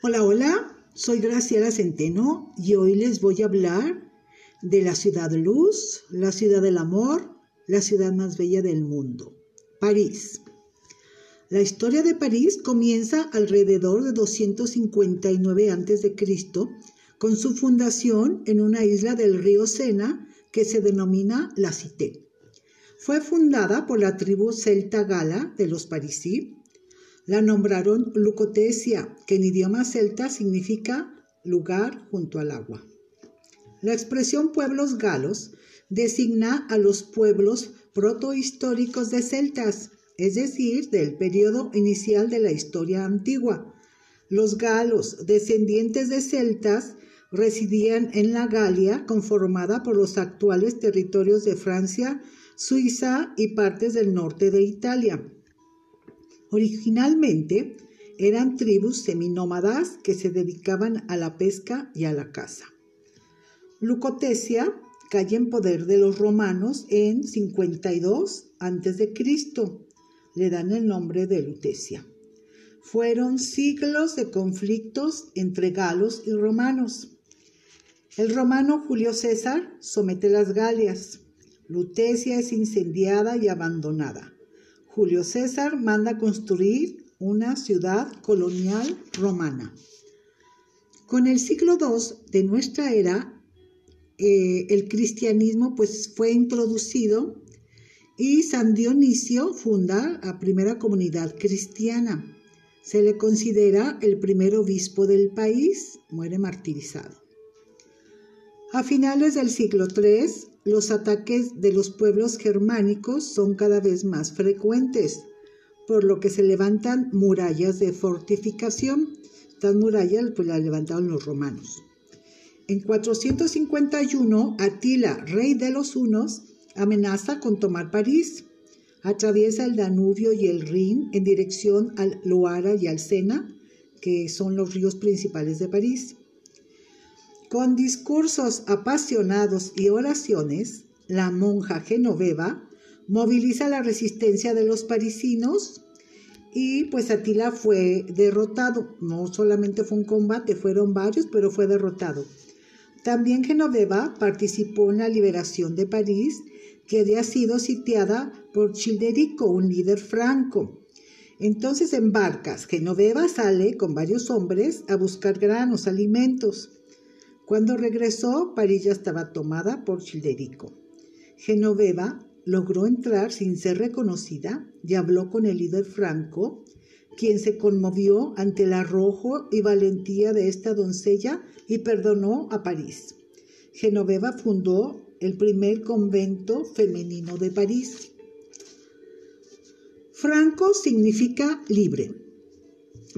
Hola, hola, soy Graciela Centeno y hoy les voy a hablar de la ciudad luz, la ciudad del amor, la ciudad más bella del mundo, París. La historia de París comienza alrededor de 259 a.C. con su fundación en una isla del río Sena que se denomina La Cité. Fue fundada por la tribu celta gala de los parisí la nombraron Lucotesia, que en idioma celta significa lugar junto al agua. La expresión pueblos galos designa a los pueblos protohistóricos de celtas, es decir, del periodo inicial de la historia antigua. Los galos, descendientes de celtas, residían en la Galia, conformada por los actuales territorios de Francia, Suiza y partes del norte de Italia. Originalmente eran tribus seminómadas que se dedicaban a la pesca y a la caza. Lucotesia cae en poder de los romanos en 52 a.C. Le dan el nombre de Lutecia. Fueron siglos de conflictos entre galos y romanos. El romano Julio César somete las Galias. Lutecia es incendiada y abandonada. Julio César manda construir una ciudad colonial romana. Con el siglo II de nuestra era, eh, el cristianismo pues, fue introducido y San Dionisio funda la primera comunidad cristiana. Se le considera el primer obispo del país, muere martirizado. A finales del siglo III, los ataques de los pueblos germánicos son cada vez más frecuentes, por lo que se levantan murallas de fortificación. Estas murallas pues las levantaron los romanos. En 451, Atila, rey de los hunos, amenaza con tomar París. Atraviesa el Danubio y el Rin en dirección al Loara y al Sena, que son los ríos principales de París. Con discursos apasionados y oraciones, la monja genoveva moviliza la resistencia de los parisinos y pues Atila fue derrotado. No solamente fue un combate, fueron varios, pero fue derrotado. También Genoveva participó en la liberación de París, que había sido sitiada por Childerico, un líder franco. Entonces en barcas, Genoveva sale con varios hombres a buscar granos, alimentos. Cuando regresó, París ya estaba tomada por Childerico. Genoveva logró entrar sin ser reconocida y habló con el líder franco, quien se conmovió ante el arrojo y valentía de esta doncella y perdonó a París. Genoveva fundó el primer convento femenino de París. Franco significa libre.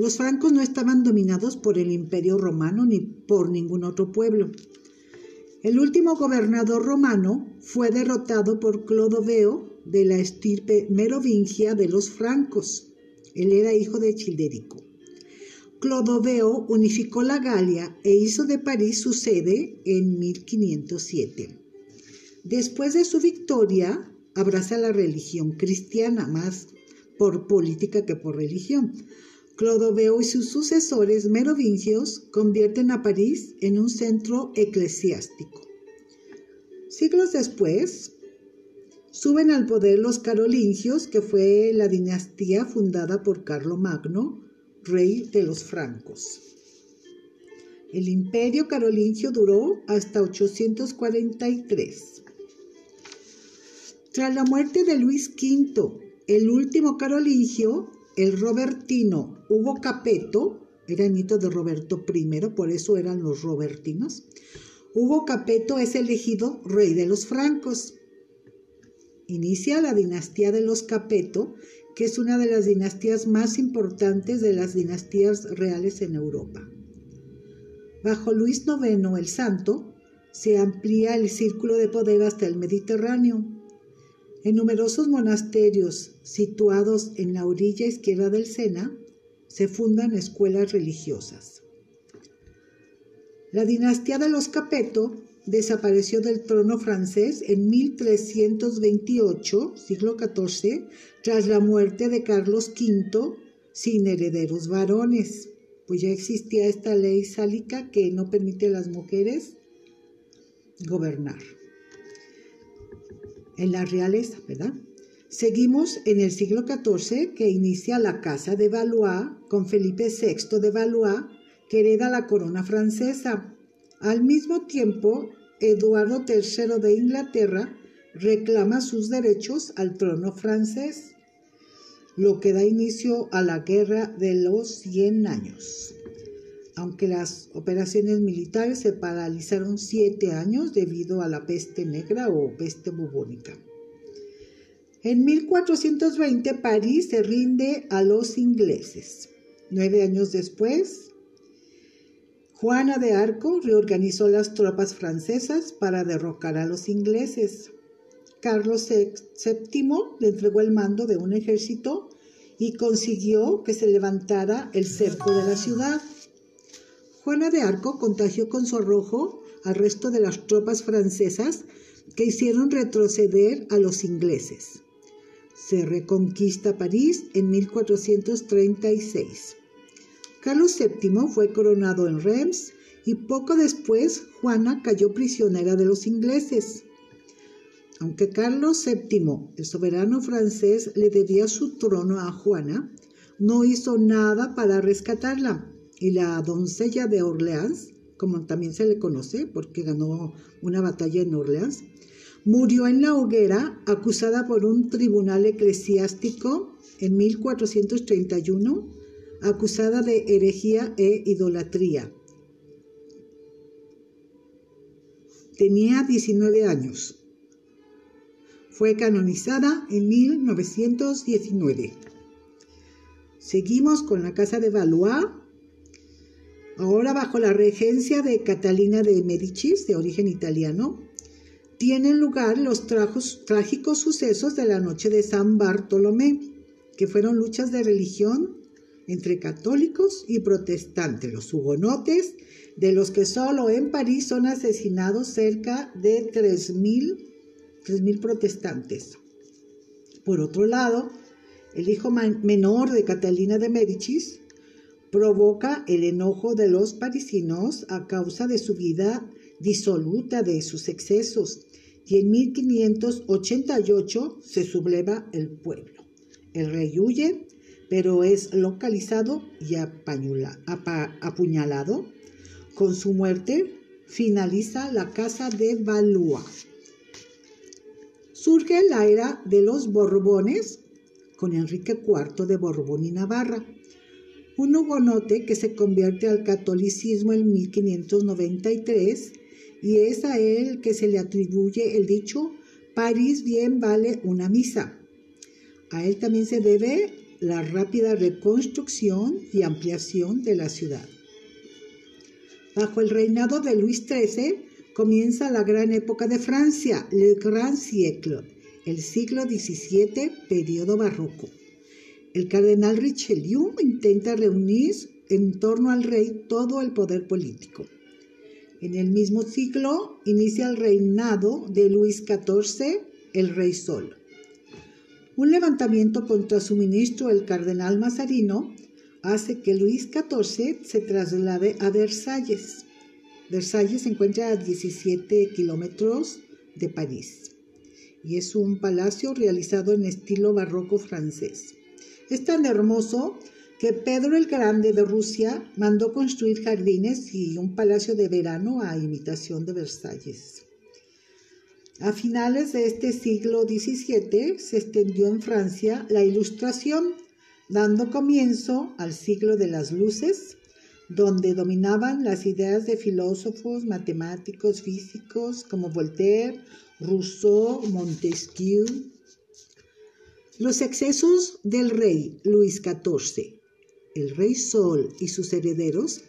Los francos no estaban dominados por el imperio romano ni por ningún otro pueblo. El último gobernador romano fue derrotado por Clodoveo de la estirpe merovingia de los francos. Él era hijo de Childerico. Clodoveo unificó la Galia e hizo de París su sede en 1507. Después de su victoria, abraza la religión cristiana, más por política que por religión. Clodoveo y sus sucesores merovingios convierten a París en un centro eclesiástico. Siglos después, suben al poder los carolingios, que fue la dinastía fundada por Carlomagno, rey de los francos. El imperio carolingio duró hasta 843. Tras la muerte de Luis V, el último carolingio, el Robertino Hugo Capeto, era nieto de Roberto I, por eso eran los Robertinos. Hugo Capeto es elegido rey de los francos. Inicia la dinastía de los Capeto, que es una de las dinastías más importantes de las dinastías reales en Europa. Bajo Luis IX el Santo, se amplía el círculo de poder hasta el Mediterráneo, en numerosos monasterios situados en la orilla izquierda del Sena se fundan escuelas religiosas. La dinastía de los Capeto desapareció del trono francés en 1328, siglo XIV, tras la muerte de Carlos V, sin herederos varones. pues ya existía esta ley sálica que no permite a las mujeres gobernar en la realeza, ¿verdad? Seguimos en el siglo XIV que inicia la Casa de Valois con Felipe VI de Valois que hereda la corona francesa. Al mismo tiempo, Eduardo III de Inglaterra reclama sus derechos al trono francés, lo que da inicio a la Guerra de los Cien Años. Aunque las operaciones militares se paralizaron siete años debido a la peste negra o peste bubónica. En 1420 París se rinde a los ingleses. Nueve años después, Juana de Arco reorganizó las tropas francesas para derrocar a los ingleses. Carlos VII le entregó el mando de un ejército y consiguió que se levantara el cerco de la ciudad. Juana de Arco contagió con su arrojo al resto de las tropas francesas que hicieron retroceder a los ingleses. Se reconquista París en 1436. Carlos VII fue coronado en Reims y poco después Juana cayó prisionera de los ingleses. Aunque Carlos VII, el soberano francés, le debía su trono a Juana, no hizo nada para rescatarla y la doncella de Orleans, como también se le conoce porque ganó una batalla en Orleans, murió en la hoguera acusada por un tribunal eclesiástico en 1431 acusada de herejía e idolatría. Tenía 19 años. Fue canonizada en 1919. Seguimos con la Casa de Valois, ahora bajo la regencia de Catalina de Medicis, de origen italiano. Tienen lugar los trágicos sucesos de la noche de San Bartolomé, que fueron luchas de religión entre católicos y protestantes, los hugonotes, de los que solo en París son asesinados cerca de 3.000 protestantes. Por otro lado, el hijo menor de Catalina de Médicis provoca el enojo de los parisinos a causa de su vida disoluta de sus excesos y en 1588 se subleva el pueblo. El rey huye pero es localizado y apuñalado. Con su muerte finaliza la casa de Valois. Surge la era de los Borbones con Enrique IV de Borbón y Navarra, un hugonote que se convierte al catolicismo en 1593 y es a él que se le atribuye el dicho París bien vale una misa. A él también se debe la rápida reconstrucción y ampliación de la ciudad. Bajo el reinado de Luis XIII comienza la gran época de Francia, le Grand Siècle, el siglo XVII, periodo barroco. El cardenal Richelieu intenta reunir en torno al rey todo el poder político. En el mismo siglo inicia el reinado de Luis XIV, el rey Sol. Un levantamiento contra su ministro, el cardenal Mazarino, hace que Luis XIV se traslade a Versalles. Versalles se encuentra a 17 kilómetros de París y es un palacio realizado en estilo barroco francés. Es tan hermoso que Pedro el Grande de Rusia mandó construir jardines y un palacio de verano a imitación de Versalles. A finales de este siglo XVII se extendió en Francia la Ilustración, dando comienzo al siglo de las luces, donde dominaban las ideas de filósofos, matemáticos, físicos como Voltaire, Rousseau, Montesquieu. Los excesos del rey Luis XIV, el rey Sol y sus herederos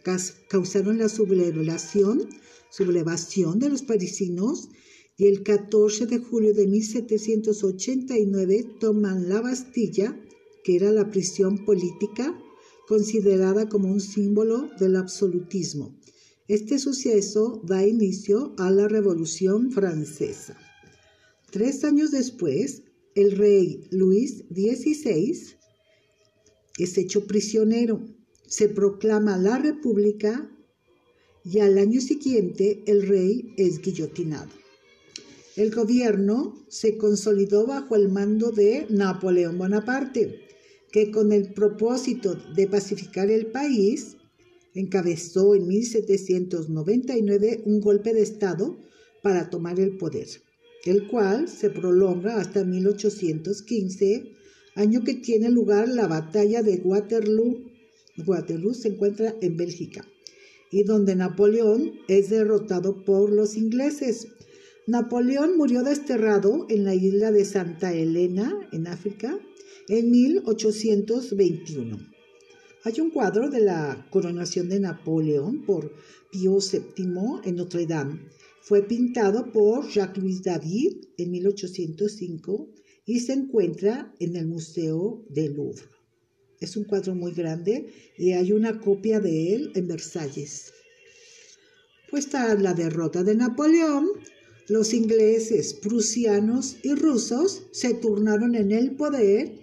causaron la sublevación, de los parisinos y el 14 de julio de 1789 toman la Bastilla, que era la prisión política considerada como un símbolo del absolutismo. Este suceso da inicio a la Revolución Francesa. Tres años después, el rey Luis XVI es hecho prisionero. se proclama la república y al año siguiente el rey es guillotinado. El gobierno se consolidó bajo el mando de Napoleón Bonaparte, que con el propósito de pacificar el país, encabezó en 1799 un golpe de Estado para tomar el poder, el cual se prolonga hasta 1815, año que tiene lugar la batalla de Waterloo. Waterloo se encuentra en Bélgica y donde Napoleón es derrotado por los ingleses. Napoleón murió desterrado en la isla de Santa Elena, en África, en 1821. Hay un cuadro de la coronación de Napoleón por Pío VII en Notre Dame. Fue pintado por Jacques-Louis David en 1805 y se encuentra en el Museo del Louvre. Es un cuadro muy grande y hay una copia de él en Versalles. Pues la derrota de Napoleón, los ingleses, prusianos y rusos se turnaron en el poder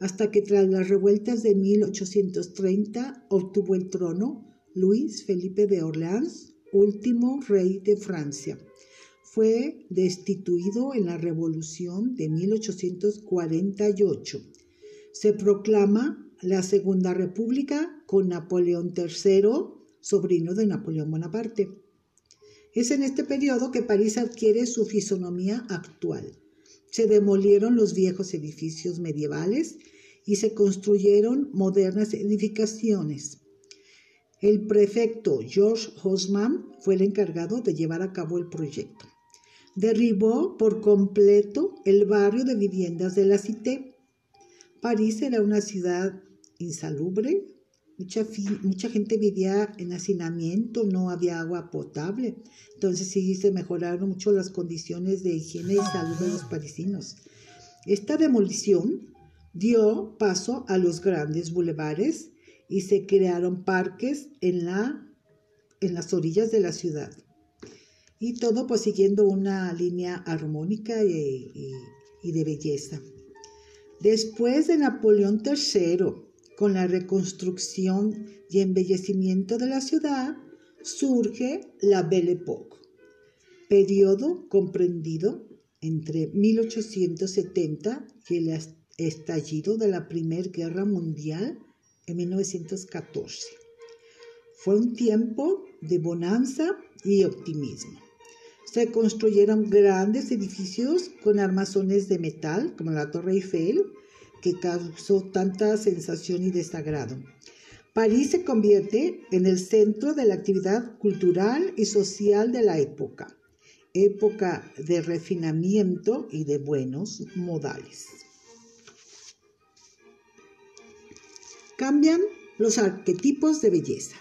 hasta que tras las revueltas de 1830 obtuvo el trono Luis Felipe de Orleans, último rey de Francia. Fue destituido en la Revolución de 1848. Se proclama la Segunda República con Napoleón III, sobrino de Napoleón Bonaparte. Es en este periodo que París adquiere su fisonomía actual. Se demolieron los viejos edificios medievales y se construyeron modernas edificaciones. El prefecto George Haussmann fue el encargado de llevar a cabo el proyecto. Derribó por completo el barrio de viviendas de la Cité. París era una ciudad insalubre. Mucha, mucha gente vivía en hacinamiento, no había agua potable. Entonces sí se mejoraron mucho las condiciones de higiene y salud de los parisinos. Esta demolición dio paso a los grandes bulevares y se crearon parques en, la, en las orillas de la ciudad. Y todo pues siguiendo una línea armónica y de belleza. Después de Napoleón III, con la reconstrucción y embellecimiento de la ciudad, surge la Belle Époque, periodo comprendido entre 1870 y el estallido de la Primera Guerra Mundial en 1914. Fue un tiempo de bonanza y optimismo. Se construyeron grandes edificios con armazones de metal, como la Torre Eiffel, que causó tanta sensación y desagrado. París se convierte en el centro de la actividad cultural y social de la época, época de refinamiento y de buenos modales. Cambian los arquetipos de belleza.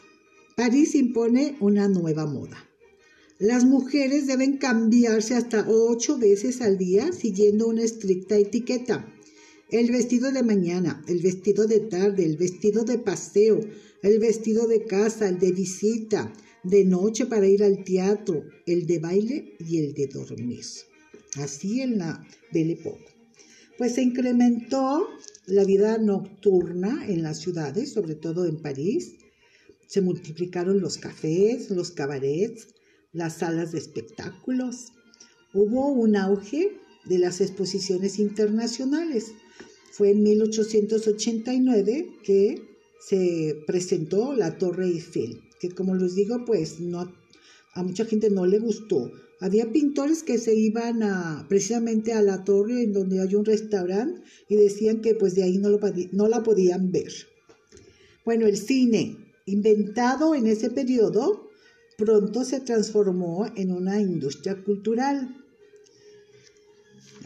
París impone una nueva moda. Las mujeres deben cambiarse hasta ocho veces al día siguiendo una estricta etiqueta. El vestido de mañana, el vestido de tarde, el vestido de paseo, el vestido de casa, el de visita, de noche para ir al teatro, el de baile y el de dormir. Así en la Belle Époque. Pues se incrementó la vida nocturna en las ciudades, sobre todo en París. Se multiplicaron los cafés, los cabarets, las salas de espectáculos. Hubo un auge de las exposiciones internacionales fue en 1889 que se presentó la Torre Eiffel, que como les digo, pues no, a mucha gente no le gustó. Había pintores que se iban a, precisamente a la torre en donde hay un restaurante y decían que pues de ahí no, lo, no la podían ver. Bueno, el cine, inventado en ese periodo, pronto se transformó en una industria cultural.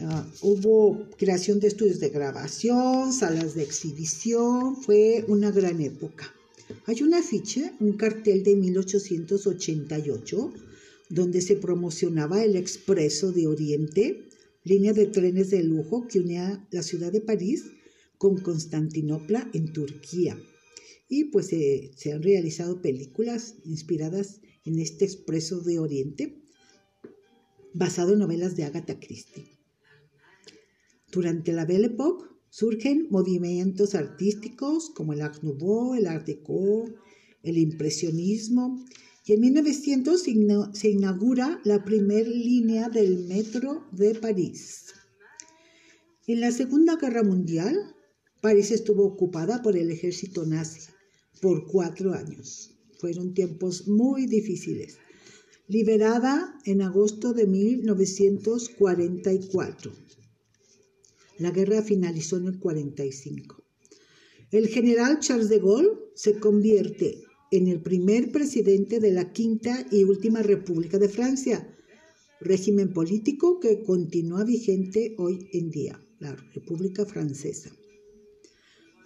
Ah, hubo creación de estudios de grabación, salas de exhibición, fue una gran época. Hay un afiche, un cartel de 1888, donde se promocionaba el Expreso de Oriente, línea de trenes de lujo que unía la ciudad de París con Constantinopla en Turquía. Y pues se han realizado películas inspiradas en este Expreso de Oriente, basado en novelas de Agatha Christie. Durante la Belle Époque Surgen movimientos artísticos como el Art Nouveau, el Art Deco, el impresionismo y en 1900 se inaugura la primera línea del metro de París. En la Segunda Guerra Mundial, París estuvo ocupada por el ejército nazi por cuatro años. Fueron tiempos muy difíciles. Liberada en agosto de 1944. La guerra finalizó en el 45. El general Charles de Gaulle se convierte en el primer presidente de la quinta y última República de Francia, régimen político que continúa vigente hoy en día, la República Francesa.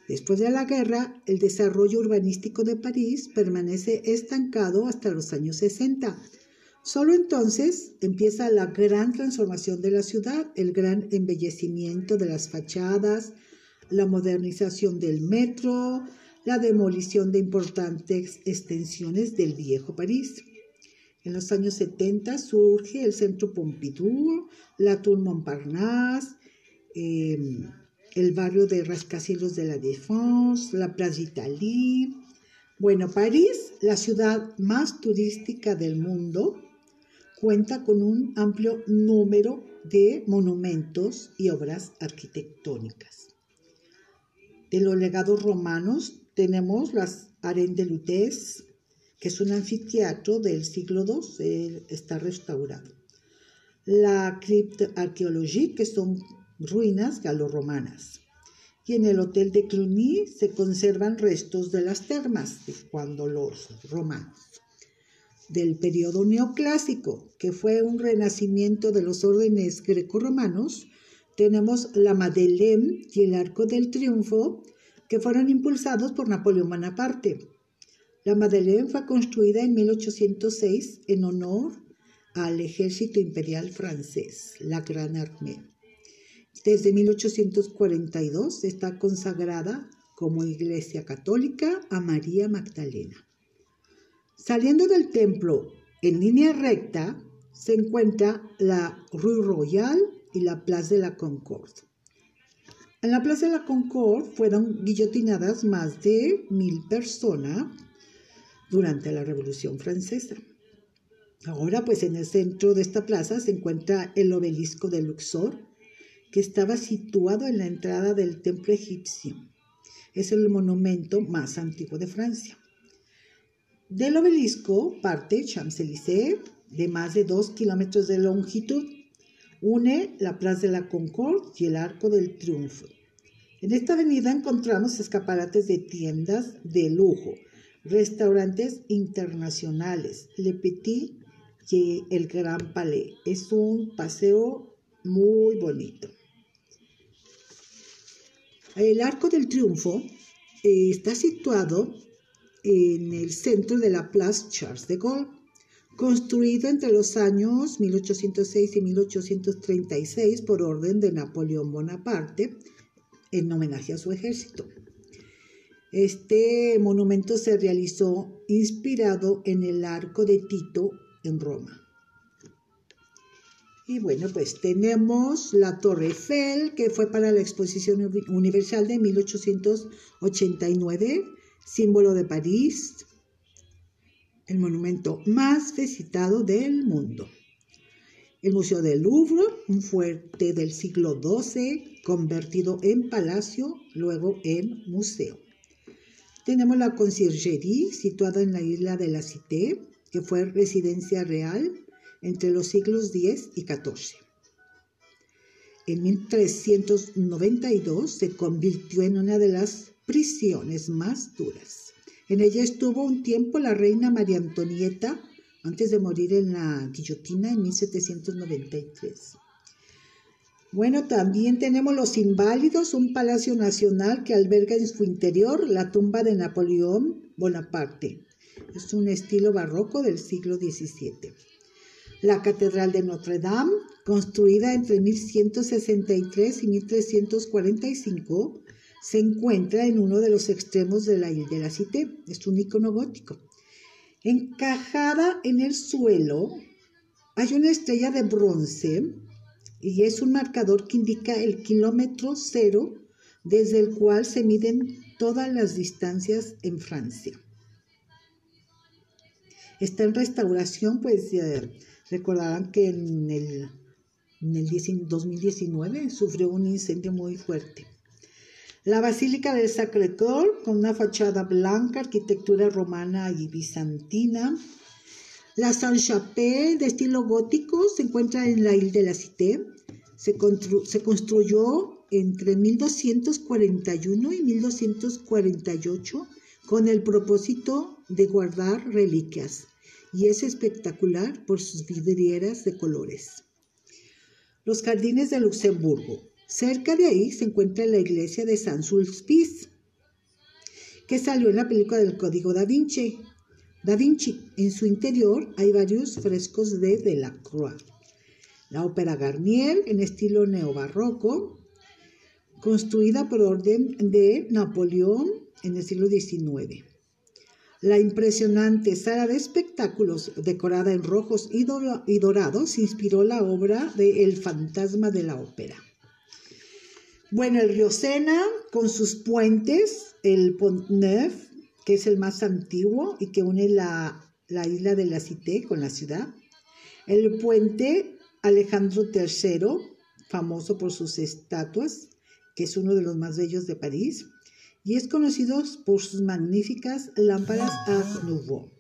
Después de la guerra, el desarrollo urbanístico de París permanece estancado hasta los años 60. Solo entonces empieza la gran transformación de la ciudad, el gran embellecimiento de las fachadas, la modernización del metro, la demolición de importantes extensiones del viejo París. En los años 70 surge el Centro Pompidou, la Tour Montparnasse, em, el barrio de Rascacielos de la Défense, la Place d'Italie. Bueno, París, la ciudad más turística del mundo, cuenta con un amplio número de monumentos y obras arquitectónicas. De los legados romanos tenemos las Arènes de Lutèce, que es un anfiteatro del siglo II, está restaurado. La Crypte Archéologique, que son ruinas galorromanas. Y en el Hotel de Cluny se conservan restos de las termas de cuando los romanos. Del periodo neoclásico, que fue un renacimiento de los órdenes grecorromanos, tenemos la Madeleine y el Arco del Triunfo, que fueron impulsados por Napoleón Bonaparte. La Madeleine fue construida en 1806 en honor al ejército imperial francés, la Gran Armée. Desde 1842 está consagrada como iglesia católica a María Magdalena. Saliendo del templo en línea recta se encuentra la Rue Royale y la Place de la Concorde. En la Plaza de la Concorde fueron guillotinadas más de mil personas durante la Revolución Francesa. Ahora, pues en el centro de esta plaza se encuentra el obelisco de Luxor, que estaba situado en la entrada del templo egipcio. Es el monumento más antiguo de Francia. Del obelisco parte Champs-Élysées, de más de dos kilómetros de longitud, une la Plaza de la Concorde y el Arco del Triunfo. En esta avenida encontramos escaparates de tiendas de lujo, restaurantes internacionales, Le Petit y el Gran Palais. Es un paseo muy bonito. El Arco del Triunfo eh, está situado en el centro de la Place Charles de Gaulle construido entre los años 1806 y 1836 por orden de Napoleón Bonaparte en homenaje a su ejército. Este monumento se realizó inspirado en el arco de Tito en Roma. Y bueno, pues tenemos la Torre Eiffel, que fue para la Exposición Universal de 1889, símbolo de París, el monumento más visitado del mundo. El Museo del Louvre, un fuerte del siglo XII, convertido en palacio, luego en museo. Tenemos la Conciergerie, situada en la isla de la Cité, que fue residencia real entre los siglos X y XIV. En 1392 se convirtió en una de las prisiones más duras. En ella estuvo un tiempo la reina María Antonieta antes de morir en la guillotina en 1793. Bueno, también tenemos los Inválidos, un palacio nacional que alberga en su interior la tumba de Napoleón Bonaparte. Es un estilo barroco del siglo XVII. La Catedral de Notre Dame, construida entre 1163 y 1345, se encuentra en uno de los extremos de la de la Cité. Es un icono gótico. Encajada en el suelo hay una estrella de bronce y es un marcador que indica el kilómetro cero desde el cual se miden todas las distancias en Francia. Está en restauración, pues recordarán que en el, en el 2019 sufrió un incendio muy fuerte. La Basílica del Sacré-Cœur, con una fachada blanca, arquitectura romana y bizantina. La Sainte-Chapelle, de estilo gótico, se encuentra en la isla de la Cité. Se, se construyó entre 1241 y 1248 con el propósito de guardar reliquias y es espectacular por sus vidrieras de colores. Los jardines de Luxemburgo. Cerca de ahí se encuentra la iglesia de San Sulpice, que salió en la película del Código da Vinci. Da Vinci, en su interior hay varios frescos de Delacroix. La ópera Garnier, en estilo neobarroco, construida por orden de Napoleón en el siglo XIX. La impresionante sala de espectáculos decorada en rojos y, dorados inspiró la obra de El fantasma de la ópera. Bueno, el río Sena con sus puentes, el Pont Neuf, que es el más antiguo y que une la, la isla de la Cité con la ciudad. El puente Alejandro III, famoso por sus estatuas, que es uno de los más bellos de París y es conocido por sus magníficas lámparas Art Nouveau.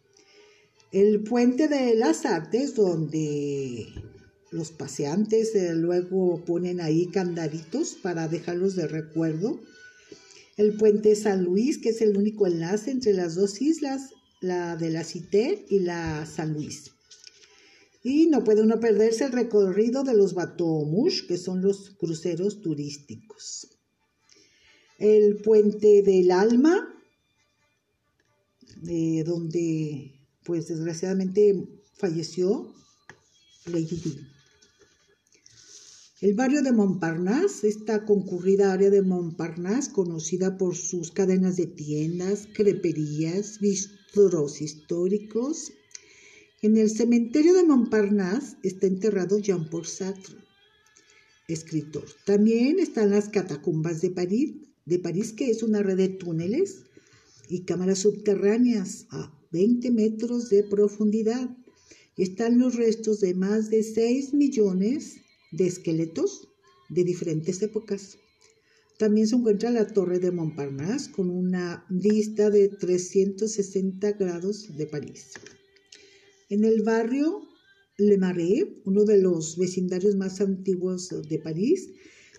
El puente de las artes, donde los paseantes eh, luego ponen ahí candaditos para dejarlos de recuerdo. El puente San Luis, que es el único enlace entre las dos islas, la de la Cité y la San Luis. Y no puede uno perderse el recorrido de los bateaux que son los cruceros turísticos el puente del alma, donde pues desgraciadamente falleció Lady. El barrio de Montparnasse, esta concurrida área de Montparnasse, conocida por sus cadenas de tiendas, creperías, bistros históricos. En el cementerio de Montparnasse está enterrado Jean-Paul Sartre, escritor. También están las catacumbas de París, de París, que es una red de túneles y cámaras subterráneas a 20 metros de profundidad. Y están los restos de más de 6 millones de esqueletos de diferentes épocas. También se encuentra la Torre de Montparnasse con una vista de 360 grados de París. En el barrio Le Marais, uno de los vecindarios más antiguos de París,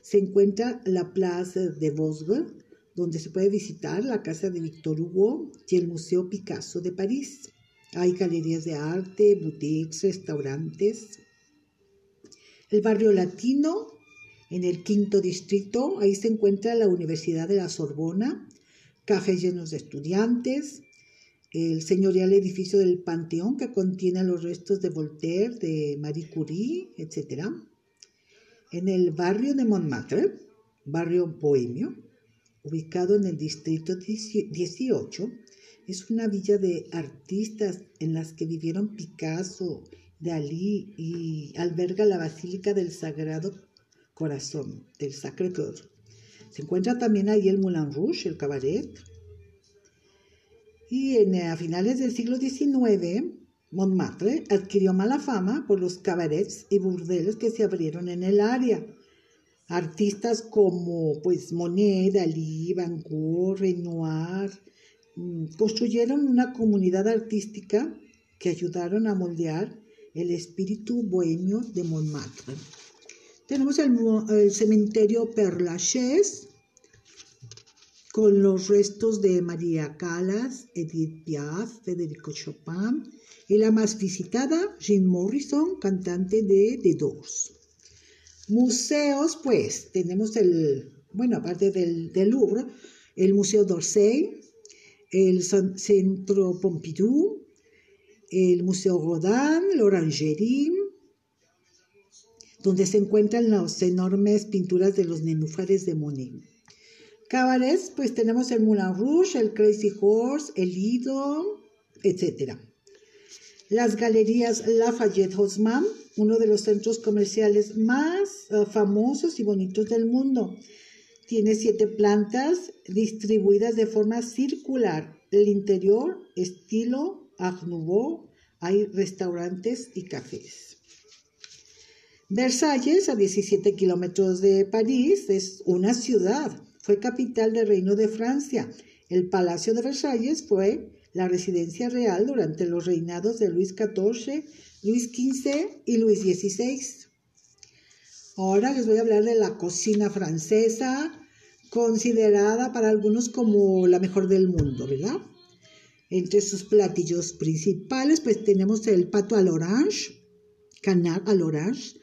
se encuentra la Plaza de Vosges, donde se puede visitar la casa de Victor Hugo y el Museo Picasso de París. Hay galerías de arte, boutiques, restaurantes. El barrio latino, en el quinto distrito, ahí se encuentra la Universidad de la Sorbona, cafés llenos de estudiantes, el señorial edificio del Panteón que contiene los restos de Voltaire, de Marie Curie, etc. En el barrio de Montmartre, barrio bohemio, ubicado en el distrito 18, es una villa de artistas en las que vivieron Picasso, Dalí y alberga la Basílica del Sagrado Corazón, del Sacré-Cœur. Se encuentra también ahí el Moulin Rouge, el cabaret. Y en, a finales del siglo XIX, Montmartre adquirió mala fama por los cabarets y burdeles que se abrieron en el área. Artistas como pues Monet, Dalí, Van Gogh, Renoir mm, construyeron una comunidad artística que ayudaron a moldear el espíritu bohemio de Montmartre. Tenemos el, el cementerio Père Lachaise con los restos de María Callas, Edith Piaf, Federico Chopin, y la más visitada, Jim Morrison, cantante de The Doors. Museos, pues, tenemos el, bueno, aparte del, Louvre, el Museo d'Orsay, el Centro Pompidou, el Museo Rodin, l'Orangerie, donde se encuentran las enormes pinturas de los nenúfares de Monet. Cabarets, pues tenemos el Moulin Rouge, el Crazy Horse, el Lido, etc. Las galerías Lafayette Haussmann, uno de los centros comerciales más eh, famosos y bonitos del mundo. Tiene siete plantas distribuidas de forma circular. El interior, estilo Art hay restaurantes y cafés. Versalles, a 17 kilómetros de París, es una ciudad. Fue capital del Reino de Francia. El Palacio de Versalles fue la residencia real durante los reinados de Luis XIV, Luis XV y Luis XVI. Ahora les voy a hablar de la cocina francesa, considerada para algunos como la mejor del mundo, ¿verdad? Entre sus platillos principales, pues tenemos el pato al orange, canard al orange,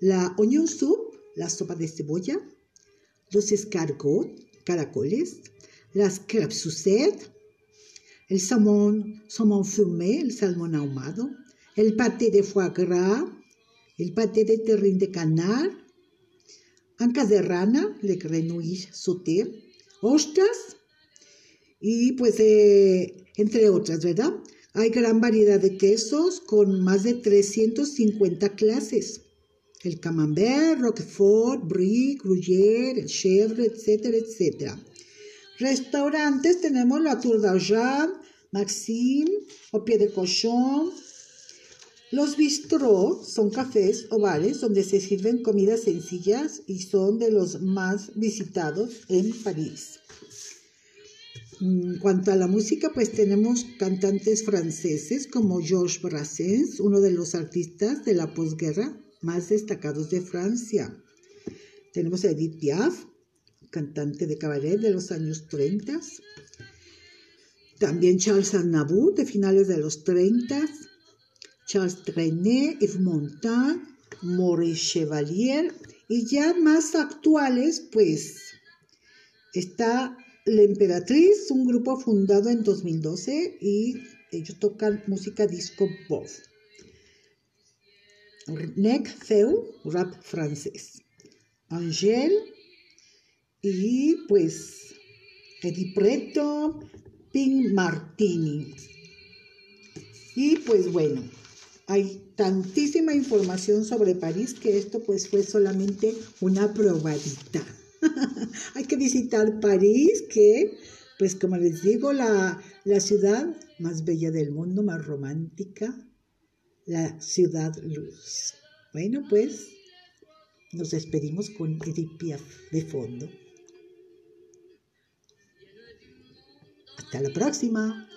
la onion soup, la sopa de cebolla, los escargots, caracoles, las crêpes sucettes, el salmón, salmón fumé, el salmón ahumado, el paté de foie gras, el paté de terrine de canard, ancas de rana, le grenouille sauté, ostras y pues eh, entre otras, ¿verdad? Hay gran variedad de quesos con más de 350 clases. El camembert, roquefort, brie, gruyère, chèvre, etcétera, etcétera. Restaurantes tenemos la Tour d'Argent, Maxime, o Pie de Cochon. Los bistrot son cafés o bares donde se sirven comidas sencillas y son de los más visitados en París. En cuanto a la música, pues tenemos cantantes franceses como Georges Brassens, uno de los artistas de la posguerra más destacados de Francia. Tenemos a Edith Piaf, cantante de cabaret de los años 30. También Charles Aznavour, de finales de los 30. Charles Trenet, Yves Montand, Maurice Chevalier. Y ya más actuales, pues, está La Emperatriz, un grupo fundado en 2012 y ellos tocan música disco pop. Nec Feu, rap francés. Angèle, y pues Eddie Preto, Pink Martini. Y pues bueno, hay tantísima información sobre París que esto pues fue solamente una probadita. hay que visitar París, que pues como les digo, la, la ciudad más bella del mundo, más romántica, la ciudad luz. Bueno, pues nos despedimos con Edith Piaf de fondo. Hasta la próxima.